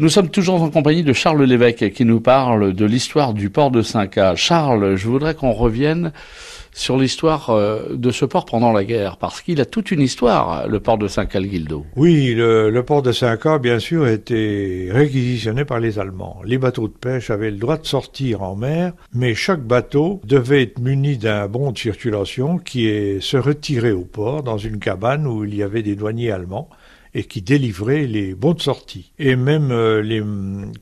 Nous sommes toujours en compagnie de Charles Lévesque qui nous parle de l'histoire du port de Saint-Cas. Charles, je voudrais qu'on revienne sur l'histoire euh, de ce port pendant la guerre, parce qu'il a toute une histoire, le port de Saint-Calguildo. Oui, le, port de Saint-Cas, bien sûr, était réquisitionné par les Allemands. Les bateaux de pêche avaient le droit de sortir en mer, mais chaque bateau devait être muni d'un bon de circulation qui est, se retirer au port dans une cabane où il y avait des douaniers allemands et qui délivrait les bons de sortie. Et même euh, les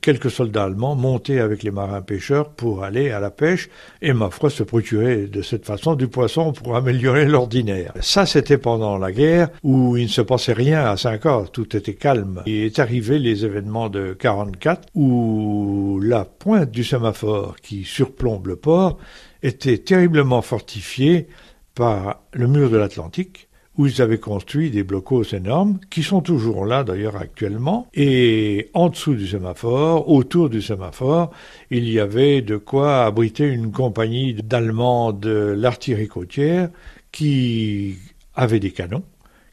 quelques soldats allemands montaient avec les marins pêcheurs pour aller à la pêche et ma foi se procurer de cette façon du poisson pour améliorer l'ordinaire. Ça c'était pendant la guerre où il ne se passait rien à Saint-Cor, tout était calme. Et est arrivé les événements de 44 où la pointe du sémaphore qui surplombe le port était terriblement fortifiée par le mur de l'Atlantique où ils avaient construit des blocos énormes, qui sont toujours là d'ailleurs actuellement. Et en dessous du sémaphore, autour du sémaphore, il y avait de quoi abriter une compagnie d'Allemands de l'artillerie côtière qui avait des canons,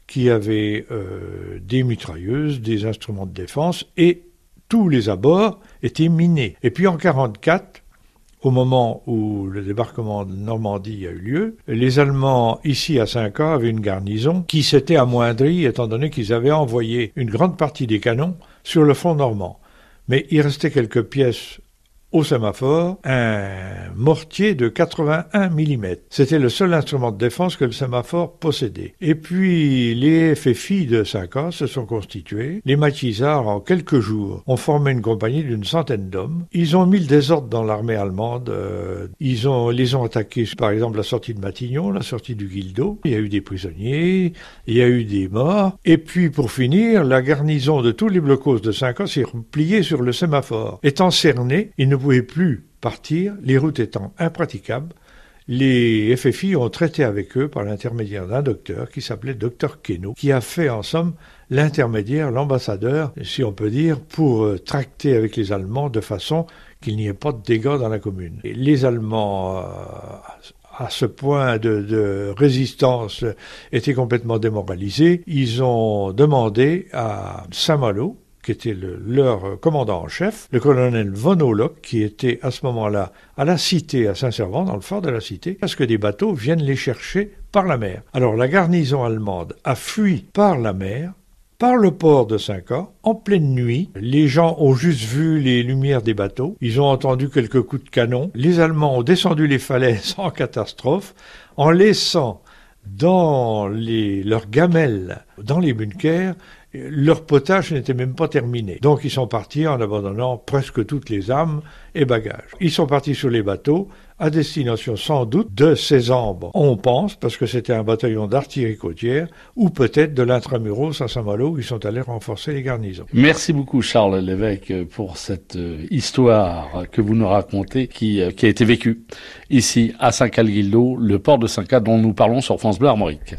qui avait euh, des mitrailleuses, des instruments de défense, et tous les abords étaient minés. Et puis en 1944, au moment où le débarquement de Normandie a eu lieu, les Allemands, ici à Saint-Cas, avaient une garnison qui s'était amoindrie étant donné qu'ils avaient envoyé une grande partie des canons sur le front normand. Mais il restait quelques pièces au sémaphore un mortier de 81 mm. C'était le seul instrument de défense que le sémaphore possédait. Et puis les FFI de 5 ans se sont constitués. Les maquisards, en quelques jours, ont formé une compagnie d'une centaine d'hommes. Ils ont mis le désordre dans l'armée allemande. Euh, ils ont, les ont attaqués, par exemple, la sortie de Matignon, la sortie du Guildo. Il y a eu des prisonniers, il y a eu des morts. Et puis, pour finir, la garnison de tous les blocos de 5 ans s'est repliée sur le sémaphore. Étant cernés, ils ne plus partir, les routes étant impraticables. Les FFI ont traité avec eux par l'intermédiaire d'un docteur qui s'appelait docteur Keno, qui a fait en somme l'intermédiaire, l'ambassadeur, si on peut dire, pour euh, tracter avec les Allemands de façon qu'il n'y ait pas de dégâts dans la commune. les Allemands, euh, à ce point de, de, résistance, étaient complètement démoralisés. Ils ont demandé à Saint-Malo, qui était leur commandant en chef, le colonel Von Olock, qui était à ce moment-là à la cité, à Saint-Servant, dans le fort de la cité, parce que des bateaux viennent les chercher par la mer. Alors la garnison allemande a fui par la mer, par le port de Saint-Cas, en pleine nuit. Les gens ont juste vu les lumières des bateaux. Ils ont entendu quelques coups de canon. Les Allemands ont descendu les falaises en catastrophe, en laissant dans leurs gamelles, dans les bunkers, leur potage n'était même pas terminé. Donc ils sont partis en abandonnant presque toutes les armes et bagages. Ils sont partis sur les bateaux à destination sans doute de Césambre, on pense, parce que c'était un bataillon d'artillerie côtière, ou peut-être de l'intramuros à Saint-Malo, où ils sont allés renforcer les garnisons. Merci beaucoup Charles Lévesque pour cette euh, histoire que vous nous racontez, qui, euh, qui a été vécue ici à Saint-Calguildo, le port de Saint-Cal dont nous parlons sur France Bleu Armorique.